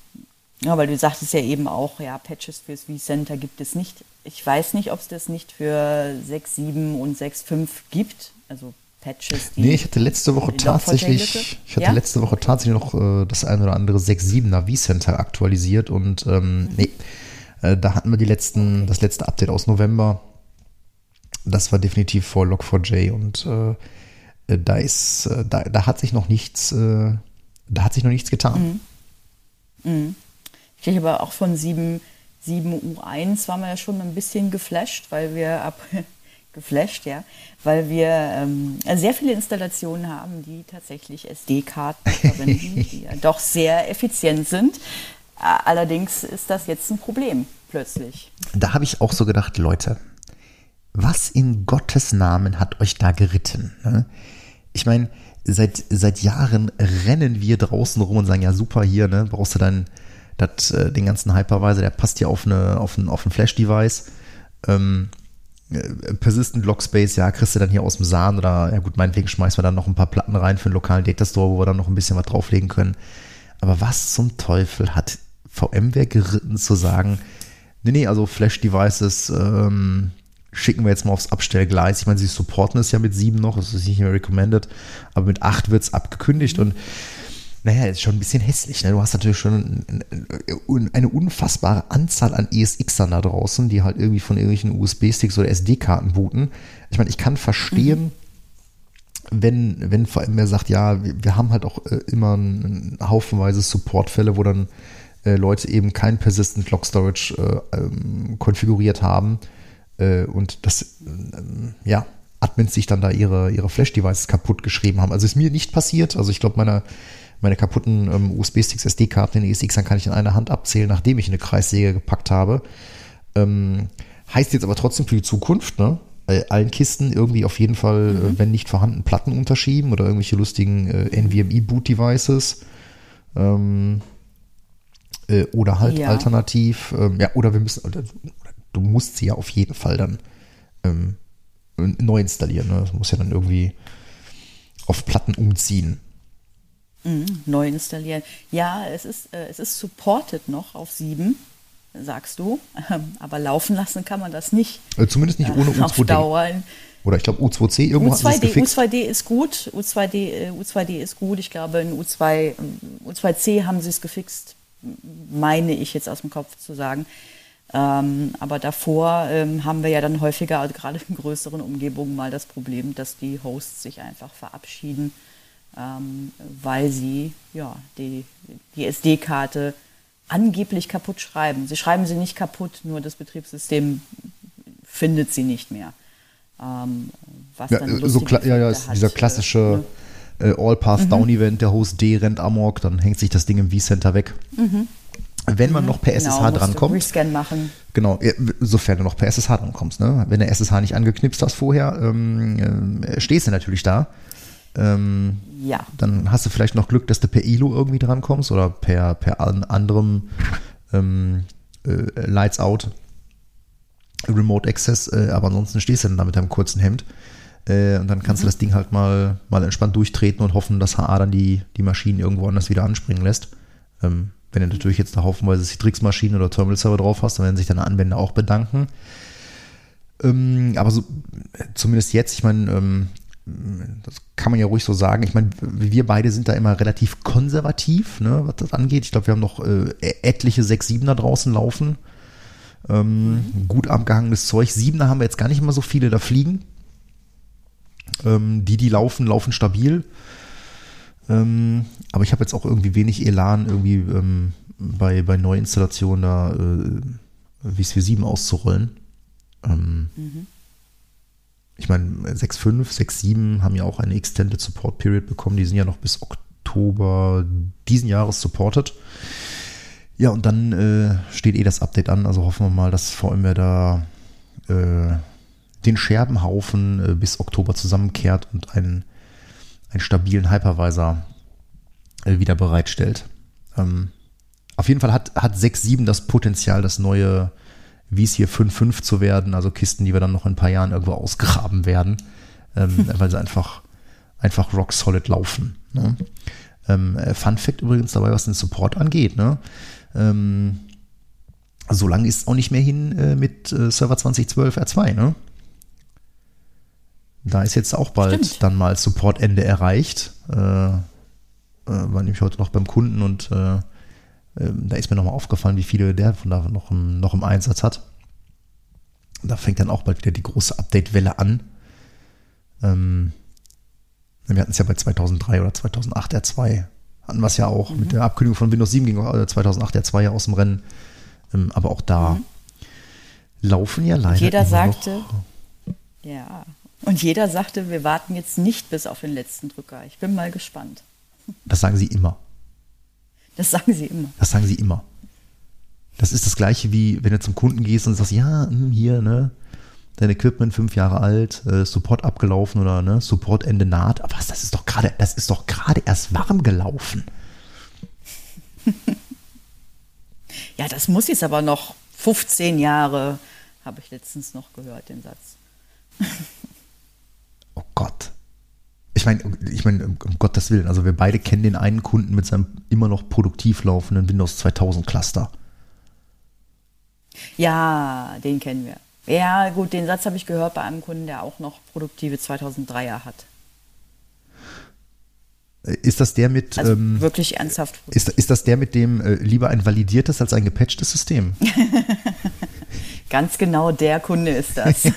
ja, weil du sagtest ja eben auch, ja, Patches fürs vCenter gibt es nicht. Ich weiß nicht, ob es das nicht für 6.7 und 6.5 gibt. Also Patches. Die nee, ich hatte letzte Woche tatsächlich, ich hatte ja? letzte Woche tatsächlich noch äh, das ein oder andere 6.7er vCenter aktualisiert und ähm, mhm. nee, äh, da hatten wir die letzten, das letzte Update aus November das war definitiv vor Log4j und äh, da ist, äh, da, da hat sich noch nichts, äh, da hat sich noch nichts getan. Mhm. Mhm. Ich aber auch von 7, 7U1 waren wir ja schon ein bisschen geflasht, weil wir ab [laughs] geflasht, ja, weil wir ähm, sehr viele Installationen haben, die tatsächlich SD-Karten [laughs] verwenden, die ja doch sehr effizient sind. Allerdings ist das jetzt ein Problem plötzlich. Da habe ich auch so gedacht, Leute, was in Gottes Namen hat euch da geritten? Ne? Ich meine, seit, seit Jahren rennen wir draußen rum und sagen, ja super, hier, ne, brauchst du dann dat, äh, den ganzen Hypervisor, der passt ja auf, eine, auf ein, auf ein Flash-Device. Ähm, äh, Persistent Log Space, ja, kriegst du dann hier aus dem Sahn oder, ja gut, meinetwegen schmeißen wir dann noch ein paar Platten rein für einen lokalen Datastore, wo wir dann noch ein bisschen was drauflegen können. Aber was zum Teufel hat VMware geritten zu sagen, nee, nee, also Flash-Devices ähm, schicken wir jetzt mal aufs Abstellgleis. Ich meine, sie supporten es ja mit sieben noch, das ist nicht mehr recommended, aber mit acht wird es abgekündigt und naja, ist schon ein bisschen hässlich. Ne? Du hast natürlich schon eine unfassbare Anzahl an ESXern da draußen, die halt irgendwie von irgendwelchen USB-Sticks oder SD-Karten booten. Ich meine, ich kann verstehen, mhm. wenn, wenn vor allem wer sagt, ja, wir, haben halt auch äh, immer einen haufenweise Supportfälle, wo dann äh, Leute eben kein Persistent Log Storage äh, ähm, konfiguriert haben äh, und das, äh, ja, Admins sich dann da ihre, ihre Flash-Devices kaputt geschrieben haben. Also ist mir nicht passiert. Also ich glaube, meine, meine kaputten ähm, USB-Sticks, SD-Karten in ESX kann ich in einer Hand abzählen, nachdem ich eine Kreissäge gepackt habe. Ähm, heißt jetzt aber trotzdem für die Zukunft, ne? Äh, allen Kisten irgendwie auf jeden Fall, mhm. wenn nicht vorhanden, Platten unterschieben oder irgendwelche lustigen äh, NVMe-Boot-Devices. Ähm, äh, oder halt ja. alternativ, ähm, ja, oder wir müssen, oder, du musst sie ja auf jeden Fall dann ähm, neu installieren. Ne? Das muss ja dann irgendwie auf Platten umziehen. Mhm, neu installieren. Ja, es ist, äh, es ist supported noch auf 7, sagst du. Ähm, aber laufen lassen kann man das nicht. Äh, zumindest nicht ohne U2D. Auf Dauer. Oder ich glaube U2C irgendwo U2D, U2D ist gut. U2D, äh, U2D ist gut. Ich glaube, in U2, U2C haben sie es gefixt meine ich jetzt aus dem Kopf zu sagen. Ähm, aber davor ähm, haben wir ja dann häufiger, also gerade in größeren Umgebungen, mal das Problem, dass die Hosts sich einfach verabschieden, ähm, weil sie ja, die, die SD-Karte angeblich kaputt schreiben. Sie schreiben sie nicht kaputt, nur das Betriebssystem findet sie nicht mehr. Ähm, was ja, dann so ja, ja, ist dieser klassische. Äh, ne? äh, All-Path-Down-Event, mhm. der Host D rennt amok, dann hängt sich das Ding im vCenter weg. Mhm. Wenn man mhm. noch per SSH genau, drankommt. Rescan machen. Genau, sofern du noch per SSH drankommst. Ne? Wenn der SSH nicht angeknipst hast vorher, ähm, äh, stehst du natürlich da. Ähm, ja. Dann hast du vielleicht noch Glück, dass du per ILO irgendwie drankommst oder per, per anderem ähm, äh, Lights Out Remote Access, äh, aber ansonsten stehst du dann da mit deinem kurzen Hemd. Äh, und dann kannst mhm. du das Ding halt mal, mal entspannt durchtreten und hoffen, dass HA dann die, die Maschinen irgendwo anders wieder anspringen lässt. Ähm, wenn du natürlich jetzt da haufenweise Citrix-Maschinen oder Terminal-Server drauf hast, dann werden sich deine Anwender auch bedanken. Ähm, aber so, zumindest jetzt, ich meine, ähm, das kann man ja ruhig so sagen. Ich meine, wir beide sind da immer relativ konservativ, ne, was das angeht. Ich glaube, wir haben noch äh, etliche 6-7er draußen laufen. Ähm, mhm. Gut abgehangenes Zeug. 7er haben wir jetzt gar nicht immer so viele da fliegen. Ähm, die, die laufen, laufen stabil. Ähm, aber ich habe jetzt auch irgendwie wenig Elan, irgendwie ähm, bei, bei Neuinstallationen da äh, VSphere 7 auszurollen. Ähm, mhm. Ich meine, 6.5, 6.7 haben ja auch eine Extended Support Period bekommen. Die sind ja noch bis Oktober diesen Jahres supported. Ja, und dann äh, steht eh das Update an. Also hoffen wir mal, dass VMware da äh, den Scherbenhaufen äh, bis Oktober zusammenkehrt und einen, einen stabilen Hypervisor äh, wieder bereitstellt. Ähm, auf jeden Fall hat, hat 6.7 das Potenzial, das neue vSphere 5.5 zu werden, also Kisten, die wir dann noch in ein paar Jahren irgendwo ausgraben werden, ähm, [laughs] weil sie einfach, einfach rock solid laufen. Ne? Ähm, äh, Fun Fact übrigens dabei, was den Support angeht. Ne? Ähm, so lange ist es auch nicht mehr hin äh, mit äh, Server 2012 R2. Ne? Da ist jetzt auch bald Stimmt. dann mal Supportende erreicht. Äh, äh, war nämlich heute noch beim Kunden und äh, äh, da ist mir nochmal aufgefallen, wie viele der von da noch im, noch im Einsatz hat. Da fängt dann auch bald wieder die große Update-Welle an. Ähm, wir hatten es ja bei 2003 oder 2008 R2. Hatten wir es ja auch. Mhm. Mit der Abkündigung von Windows 7 ging 2008 R2 ja aus dem Rennen. Ähm, aber auch da mhm. laufen ja leider. Jeder sagte, noch, ja, und jeder sagte, wir warten jetzt nicht bis auf den letzten Drücker. Ich bin mal gespannt. Das sagen sie immer. Das sagen sie immer. Das sagen sie immer. Das ist das gleiche wie, wenn du zum Kunden gehst und sagst, ja, hm, hier, ne, dein Equipment fünf Jahre alt, äh, Support abgelaufen oder ne, Support Ende naht. Aber was, das ist doch gerade, das ist doch gerade erst warm gelaufen. [laughs] ja, das muss jetzt aber noch 15 Jahre habe ich letztens noch gehört, den Satz. [laughs] oh Gott. Ich meine, ich meine, um Gottes Willen, also wir beide kennen den einen Kunden mit seinem immer noch produktiv laufenden Windows 2000 Cluster. Ja, den kennen wir. Ja, gut, den Satz habe ich gehört bei einem Kunden, der auch noch produktive 2003er hat. Ist das der mit. Also ähm, wirklich ernsthaft. Ist, ist das der mit dem äh, lieber ein validiertes als ein gepatchtes System? [laughs] Ganz genau der Kunde ist das. [laughs] [laughs]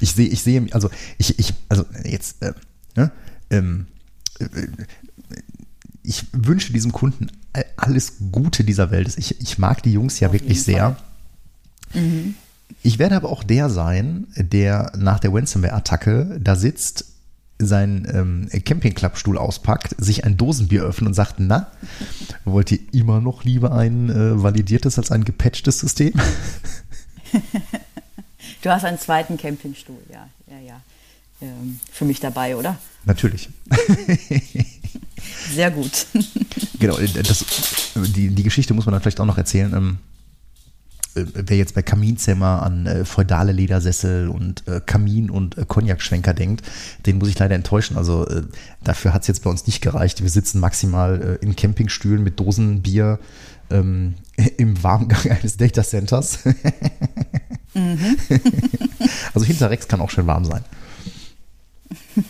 ich sehe, ich sehe, also ich, ich, also jetzt, äh, ne, ähm, äh, ich wünsche diesem Kunden alles Gute dieser Welt. Ich, ich mag die Jungs ja Auf wirklich sehr. Mhm. Ich werde aber auch der sein, der nach der Ransomware-Attacke da sitzt, seinen ähm, Campingklappstuhl auspackt, sich ein Dosenbier öffnet und sagt, na, wollt ihr immer noch lieber ein äh, validiertes als ein gepatchtes System? [laughs] du hast einen zweiten Campingstuhl, ja, ja, ja. Ähm, für mich dabei, oder? Natürlich. [laughs] Sehr gut. [laughs] genau, das, die, die Geschichte muss man dann vielleicht auch noch erzählen. Ähm, äh, wer jetzt bei Kaminzimmer an äh, feudale Ledersessel und äh, Kamin und äh, Cognac-Schwenker denkt, den muss ich leider enttäuschen. Also äh, dafür hat es jetzt bei uns nicht gereicht. Wir sitzen maximal äh, in Campingstühlen mit Dosenbier ähm, [laughs] im Warmgang eines Datacenters. Mhm. [laughs] also hinter Rex kann auch schön warm sein. Das [laughs]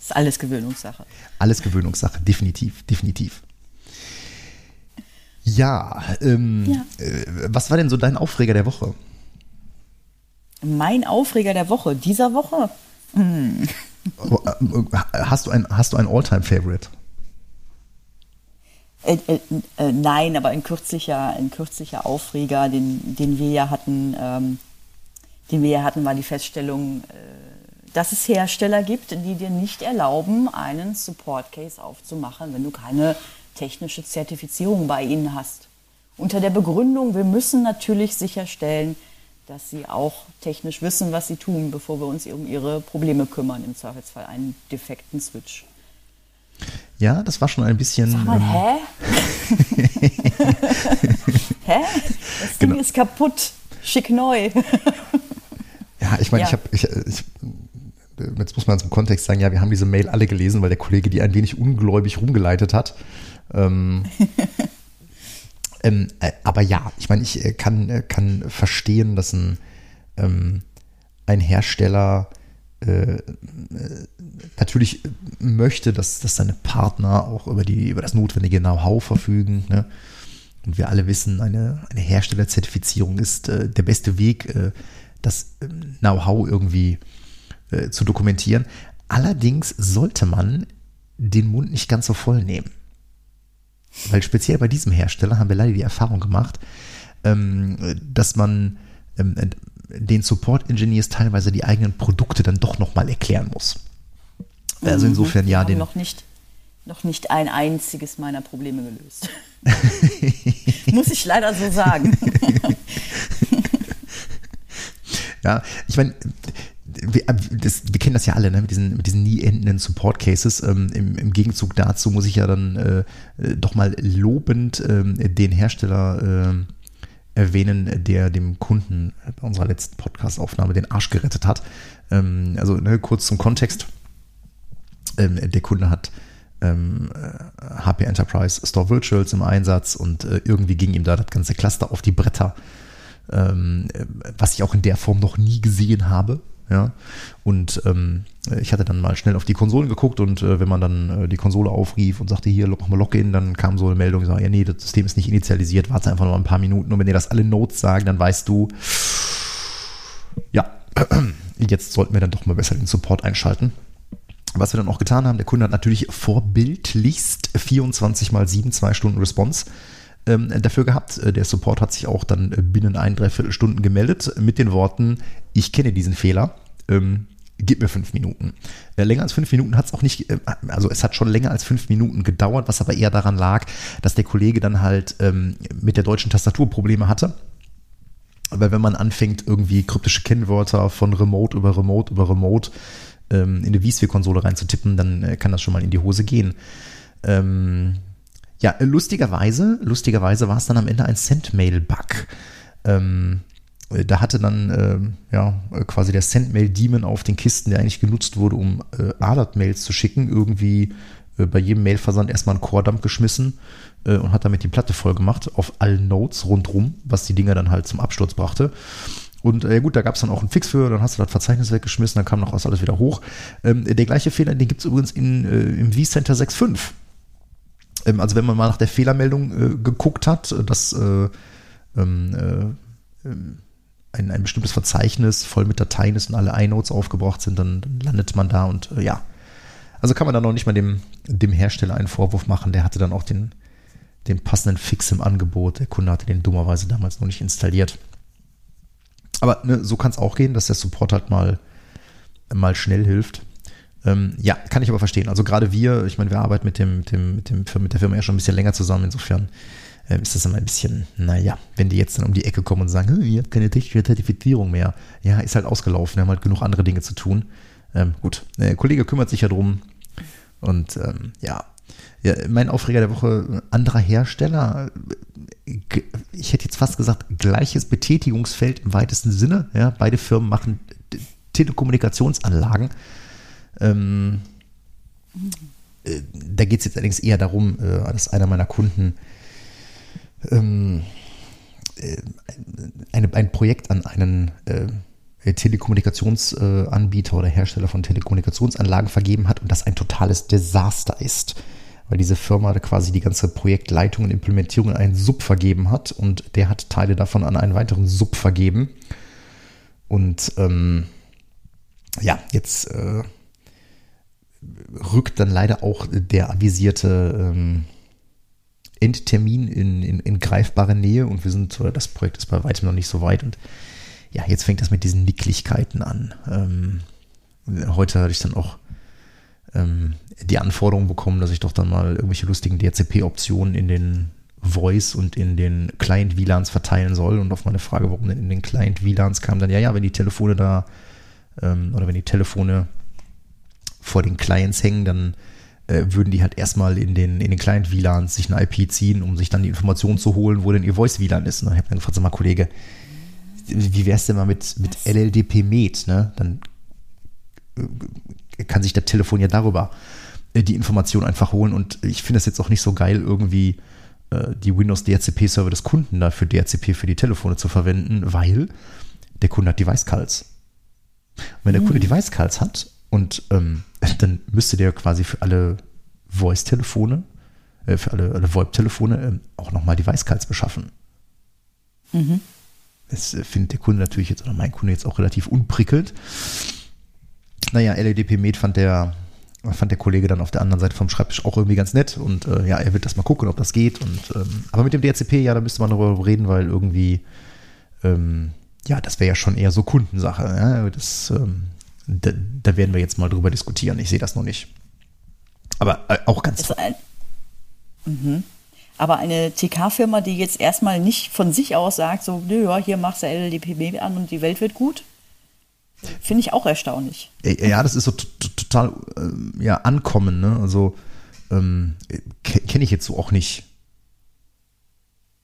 ist alles Gewöhnungssache. Alles Gewöhnungssache, definitiv, definitiv. Ja, ähm, ja. Äh, was war denn so dein Aufreger der Woche? Mein Aufreger der Woche, dieser Woche? Hm. Oh, äh, hast du ein, hast du ein All-Time-Favorite? Äh, äh, äh, nein, aber ein kürzlicher, ein kürzlicher Aufreger, den, den wir ja hatten, ähm, den wir ja hatten, war die Feststellung, dass es Hersteller gibt, die dir nicht erlauben, einen Support Case aufzumachen, wenn du keine technische Zertifizierung bei ihnen hast. Unter der Begründung, wir müssen natürlich sicherstellen, dass sie auch technisch wissen, was sie tun, bevor wir uns um ihre Probleme kümmern, im Zweifelsfall einen defekten Switch. Ja, das war schon ein bisschen. Sag mal, ähm, hä? [laughs] hä? Das Ding genau. ist kaputt. Schick neu. ja, ich meine, ja. ich habe. Ich, ich, jetzt muss man zum Kontext sagen, ja, wir haben diese Mail alle gelesen, weil der Kollege die ein wenig ungläubig rumgeleitet hat. Ähm, [laughs] ähm, äh, aber ja, ich meine, ich äh, kann, äh, kann verstehen, dass ein, ähm, ein Hersteller äh, natürlich möchte, dass, dass seine Partner auch über, die, über das notwendige Know-how verfügen. Ne? Und wir alle wissen, eine, eine Herstellerzertifizierung ist äh, der beste Weg, äh, das ähm, Know-how irgendwie zu dokumentieren. Allerdings sollte man den Mund nicht ganz so voll nehmen. Weil speziell bei diesem Hersteller haben wir leider die Erfahrung gemacht, ähm, dass man den Support-Engineers teilweise die eigenen Produkte dann doch nochmal erklären muss. Also mhm. insofern ja, den. Noch nicht, noch nicht ein einziges meiner Probleme gelöst. [laughs] muss ich leider so sagen. [laughs] ja, ich meine, wir, äh, das, wir kennen das ja alle, ne, mit diesen, mit diesen nie endenden Support Cases. Ähm, im, im, Gegenzug dazu muss ich ja dann äh, äh doch mal lobend äh, den Hersteller äh, erwähnen, der dem Kunden bei unserer letzten Podcast-Aufnahme den Arsch gerettet hat. Ähm, also ne, kurz zum Kontext. Ähm, der Kunde hat ähm, HP äh, Enterprise Store Virtuals im Einsatz und äh, irgendwie ging ihm da das ganze Cluster auf die Bretter, ähm, was ich auch in der Form noch nie gesehen habe. Ja, und ähm, ich hatte dann mal schnell auf die Konsolen geguckt und äh, wenn man dann äh, die Konsole aufrief und sagte, hier, mach mal Login, dann kam so eine Meldung, die sagt, ja, nee, das System ist nicht initialisiert, warte einfach noch ein paar Minuten und wenn dir das alle Notes sagen, dann weißt du, ja, [clears throat] jetzt sollten wir dann doch mal besser den Support einschalten. Was wir dann auch getan haben, der Kunde hat natürlich vorbildlichst 24 mal 7 2 Stunden Response ähm, dafür gehabt. Äh, der Support hat sich auch dann äh, binnen ein, dreiviertel Stunden gemeldet mit den Worten, ich kenne diesen Fehler. Ähm, gib mir fünf Minuten. Äh, länger als fünf Minuten hat es auch nicht, also es hat schon länger als fünf Minuten gedauert, was aber eher daran lag, dass der Kollege dann halt ähm, mit der deutschen Tastatur Probleme hatte. Weil wenn man anfängt, irgendwie kryptische Kennwörter von Remote über Remote über Remote ähm, in eine vSphere-Konsole reinzutippen, dann kann das schon mal in die Hose gehen. Ähm, ja, lustigerweise, lustigerweise war es dann am Ende ein Sendmail-Bug. Ähm, da hatte dann äh, ja quasi der Sendmail-Demon auf den Kisten, der eigentlich genutzt wurde, um äh, Alert-Mails zu schicken, irgendwie äh, bei jedem Mailversand erstmal einen Core-Dump geschmissen äh, und hat damit die Platte voll gemacht auf allen Nodes rundrum, was die Dinger dann halt zum Absturz brachte. Und äh, gut, da gab es dann auch einen Fix für, dann hast du das Verzeichnis weggeschmissen, dann kam noch alles wieder hoch. Ähm, der gleiche Fehler, den gibt es übrigens in, äh, im vCenter 6.5. Ähm, also wenn man mal nach der Fehlermeldung äh, geguckt hat, dass äh, ähm, äh, ein, ein bestimmtes Verzeichnis voll mit Dateien ist und alle iNodes aufgebraucht sind, dann, dann landet man da und äh, ja. Also kann man da noch nicht mal dem, dem Hersteller einen Vorwurf machen, der hatte dann auch den, den passenden Fix im Angebot. Der Kunde hatte den dummerweise damals noch nicht installiert. Aber ne, so kann es auch gehen, dass der Support halt mal, mal schnell hilft. Ähm, ja, kann ich aber verstehen. Also gerade wir, ich meine, wir arbeiten mit dem, mit dem, mit dem mit der Firma ja schon ein bisschen länger zusammen. Insofern äh, ist das immer ein bisschen, naja, wenn die jetzt dann um die Ecke kommen und sagen, ihr habt keine technische Zertifizierung mehr. Ja, ist halt ausgelaufen. Wir haben halt genug andere Dinge zu tun. Ähm, gut, der Kollege kümmert sich ja drum. Und ähm, ja, ja, mein Aufreger der Woche, anderer Hersteller. Ich hätte jetzt fast gesagt, gleiches Betätigungsfeld im weitesten Sinne. Ja, beide Firmen machen Telekommunikationsanlagen. Ähm, äh, da geht es jetzt allerdings eher darum, äh, dass einer meiner Kunden ähm, äh, eine, ein Projekt an einen äh, Telekommunikationsanbieter oder Hersteller von Telekommunikationsanlagen vergeben hat und das ein totales Desaster ist weil diese Firma quasi die ganze Projektleitung und Implementierung an einen Sub vergeben hat und der hat Teile davon an einen weiteren Sub vergeben. Und ähm, ja, jetzt äh, rückt dann leider auch der avisierte ähm, Endtermin in, in, in, greifbare Nähe und wir sind, oder das Projekt ist bei weitem noch nicht so weit und ja, jetzt fängt das mit diesen Nicklichkeiten an. Ähm, heute hatte ich dann auch ähm, die Anforderung bekommen, dass ich doch dann mal irgendwelche lustigen DHCP-Optionen in den Voice und in den Client-WLANs verteilen soll. Und auf meine Frage, warum denn in den Client-WLANs kam dann, ja, ja, wenn die Telefone da ähm, oder wenn die Telefone vor den Clients hängen, dann äh, würden die halt erstmal in den, in den Client-WLANs sich eine IP ziehen, um sich dann die Information zu holen, wo denn ihr Voice-WLAN ist. Und dann habe ich dann gefragt, sag mal, Kollege, wie wär's denn mal mit, mit LLDP-Med, ne? Dann äh, kann sich der Telefon ja darüber äh, die Information einfach holen. Und ich finde es jetzt auch nicht so geil, irgendwie äh, die Windows DHCP-Server des Kunden da für DHCP für die Telefone zu verwenden, weil der Kunde hat Device Calls. wenn der mhm. Kunde Device Calls hat und ähm, dann müsste der quasi für alle Voice-Telefone, äh, für alle, alle VoIP-Telefone äh, auch nochmal Device Calls beschaffen. Mhm. Das äh, findet der Kunde natürlich jetzt, oder mein Kunde jetzt auch relativ unprickelnd. Naja, LEDP Med fand der, fand der Kollege dann auf der anderen Seite vom Schreibtisch auch irgendwie ganz nett und äh, ja, er wird das mal gucken, ob das geht. Und, ähm, aber mit dem DHCP, ja, da müsste man darüber reden, weil irgendwie, ähm, ja, das wäre ja schon eher so Kundensache. Ja? Das, ähm, da, da, werden wir jetzt mal drüber diskutieren. Ich sehe das noch nicht. Aber äh, auch ganz. Ein, mhm. Aber eine TK-Firma, die jetzt erstmal nicht von sich aus sagt, so, nö, hier machst du LDPB an und die Welt wird gut, Finde ich auch erstaunlich. Ja, das ist so total äh, ja, ankommen, ne? Also ähm, kenne ich jetzt so auch nicht.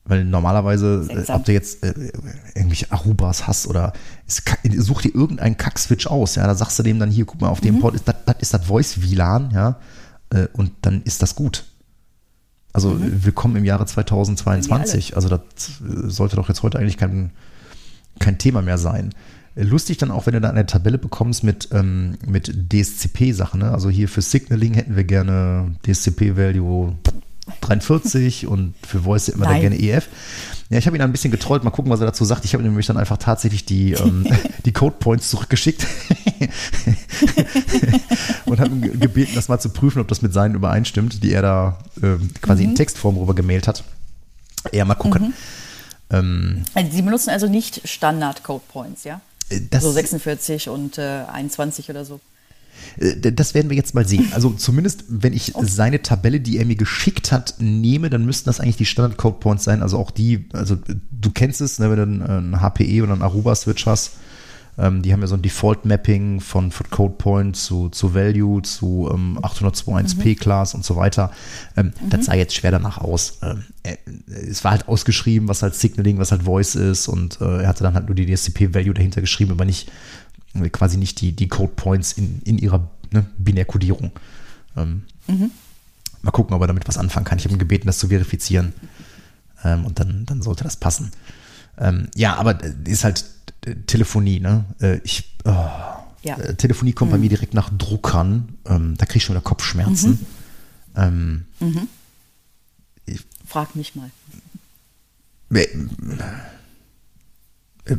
Weil normalerweise, äh, ob du jetzt äh, irgendwelche Arubas hast oder such dir irgendeinen Kack-Switch aus, ja, da sagst du dem dann hier, guck mal, auf dem mhm. Port ist das, das ist das Voice-WLAN, ja, äh, und dann ist das gut. Also mhm. willkommen im Jahre 2022. Also das äh, sollte doch jetzt heute eigentlich kein, kein Thema mehr sein. Lustig dann auch, wenn du da eine Tabelle bekommst mit, ähm, mit DSCP-Sachen. Ne? Also hier für Signaling hätten wir gerne DSCP-Value 43 und für Voice hätten wir Nein. da gerne EF. Ja, ich habe ihn ein bisschen getrollt. Mal gucken, was er dazu sagt. Ich habe nämlich dann einfach tatsächlich die, ähm, [laughs] die Code Points zurückgeschickt [laughs] und habe ihn gebeten, das mal zu prüfen, ob das mit seinen übereinstimmt, die er da ähm, quasi mhm. in Textform rüber gemailt hat. Ja, mal gucken. Mhm. Ähm, also Sie benutzen also nicht Standard Code Points, ja? Das, so 46 und äh, 21 oder so. Äh, das werden wir jetzt mal sehen. Also zumindest, wenn ich okay. seine Tabelle, die er mir geschickt hat, nehme, dann müssten das eigentlich die Standard Code Points sein. Also auch die, also du kennst es, ne, wenn du einen HPE oder einen Aruba Switch hast, Ähm, die haben ja so ein Default-Mapping von, von Code Point zu, zu Value, zu ähm, 802.1p-Class mhm. und so weiter. Ähm, mhm. Das sah jetzt schwer danach aus. Ähm, äh, es war halt ausgeschrieben, was halt Signaling, was halt Voice ist und äh, er hatte dann halt nur die DSCP-Value dahinter geschrieben, aber nicht äh, quasi nicht die, die Code Points in, in ihrer ne, Binärkodierung. Ähm, mhm. Mal gucken, ob er damit was anfangen kann. Ich habe ihn gebeten, das zu verifizieren. Ähm, und dann, dann sollte das passen. Ähm, ja, aber ist halt Telefonie, ne? Äh, ich, oh, ja. äh, Telefonie kommt mhm. bei mir direkt nach Druckern. Ähm, da kriege ich schon wieder Kopfschmerzen. Mhm. Ähm, mhm. Ich, Frag mich mal. Äh, äh,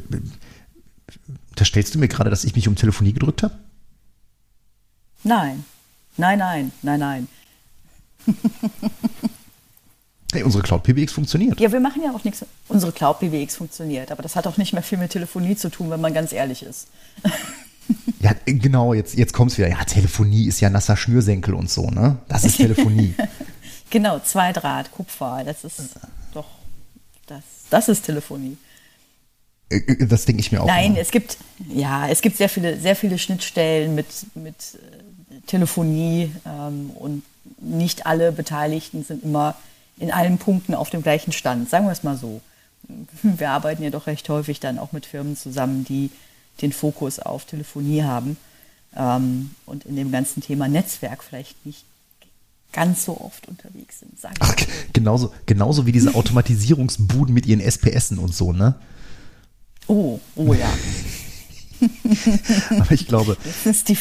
da stellst du mir gerade, dass ich mich um Telefonie gedrückt habe? Nein. Nein, nein, nein, nein. [laughs] Hey, unsere Cloud PBX funktioniert. Ja, wir machen ja auch nichts. Unsere Cloud PBX funktioniert, aber das hat auch nicht mehr viel mit Telefonie zu tun, wenn man ganz ehrlich ist. [laughs] ja, genau, jetzt, jetzt kommt es wieder. Ja, Telefonie ist ja nasser Schnürsenkel und so, ne? Das ist Telefonie. [laughs] genau, Zweidraht, Kupfer, das ist doch, das, das ist Telefonie. Äh, das denke ich mir auch. Nein, immer. es gibt, ja, es gibt sehr viele, sehr viele Schnittstellen mit, mit äh, Telefonie ähm, und nicht alle Beteiligten sind immer in allen Punkten auf dem gleichen Stand. Sagen wir es mal so. Wir arbeiten ja doch recht häufig dann auch mit Firmen zusammen, die den Fokus auf Telefonie haben ähm, und in dem ganzen Thema Netzwerk vielleicht nicht ganz so oft unterwegs sind. Ach, genauso, genauso wie diese [laughs] Automatisierungsbuden mit ihren SPSen und so, ne? Oh, oh ja. [laughs] Aber ich glaube. Das ist die,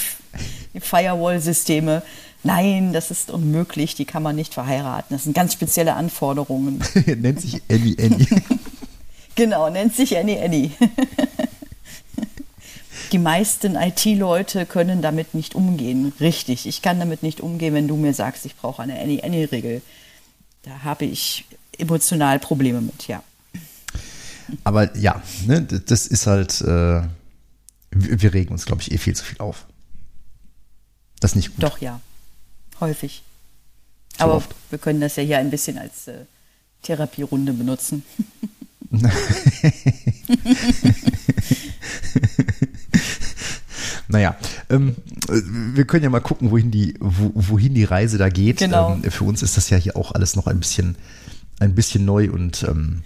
die Firewall-Systeme Nein, das ist unmöglich, die kann man nicht verheiraten. Das sind ganz spezielle Anforderungen. [laughs] nennt sich Annie Annie. [laughs] genau, nennt sich Annie Annie. die meisten IT-Leute können damit nicht umgehen. Richtig, ich kann damit nicht umgehen, wenn du mir sagst, ich brauche eine Annie Annie-Regel. Da habe ich emotional Probleme mit, ja. Aber ja, ne, das ist halt, äh, wir regen uns, glaube ich, eh viel zu viel auf. Das ist nicht gut. Doch, ja häufig. Zu Aber oft. wir können das ja hier ein bisschen als äh, Therapierunde benutzen. [laughs] naja, ähm, wir können ja mal gucken, wohin die, wo, wohin die Reise da geht. Genau. Ähm, für uns ist das ja hier auch alles noch ein bisschen, ein bisschen neu und ähm,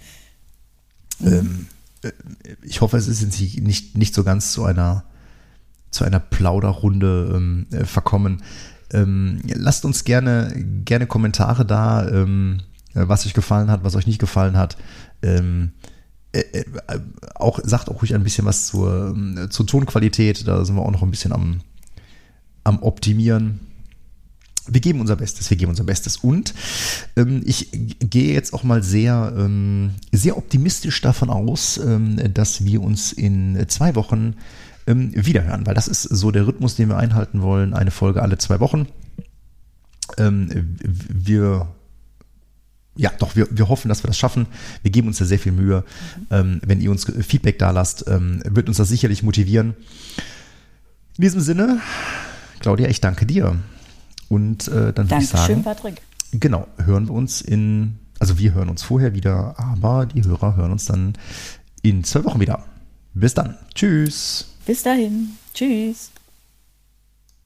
mhm. äh, ich hoffe, es ist nicht, nicht so ganz zu einer, zu einer Plauderrunde ähm, äh, verkommen. Ähm, lasst uns gerne, gerne Kommentare da, ähm, was euch gefallen hat, was euch nicht gefallen hat. Ähm, äh, äh, auch, sagt auch ruhig ein bisschen was zur, äh, zur Tonqualität. Da sind wir auch noch ein bisschen am, am Optimieren. Wir geben unser Bestes, wir geben unser Bestes. Und ähm, ich gehe jetzt auch mal sehr, ähm, sehr optimistisch davon aus, ähm, dass wir uns in zwei Wochen ähm, wiederhören, weil das ist so der Rhythmus, den wir einhalten wollen. Eine Folge alle zwei Wochen. Ähm, wir ja, doch, wir, wir hoffen, dass wir das schaffen. Wir geben uns da sehr viel Mühe. Mhm. Wenn ihr uns Feedback da lasst, ähm, wird uns das sicherlich motivieren. In diesem Sinne, Claudia, ich danke dir. Und äh, dann würde ich sagen. Patrick. Genau, hören wir uns in, also wir hören uns vorher wieder, aber die Hörer hören uns dann in zwei Wochen wieder. Bis dann. Tschüss. Bis dahin. Tschüss.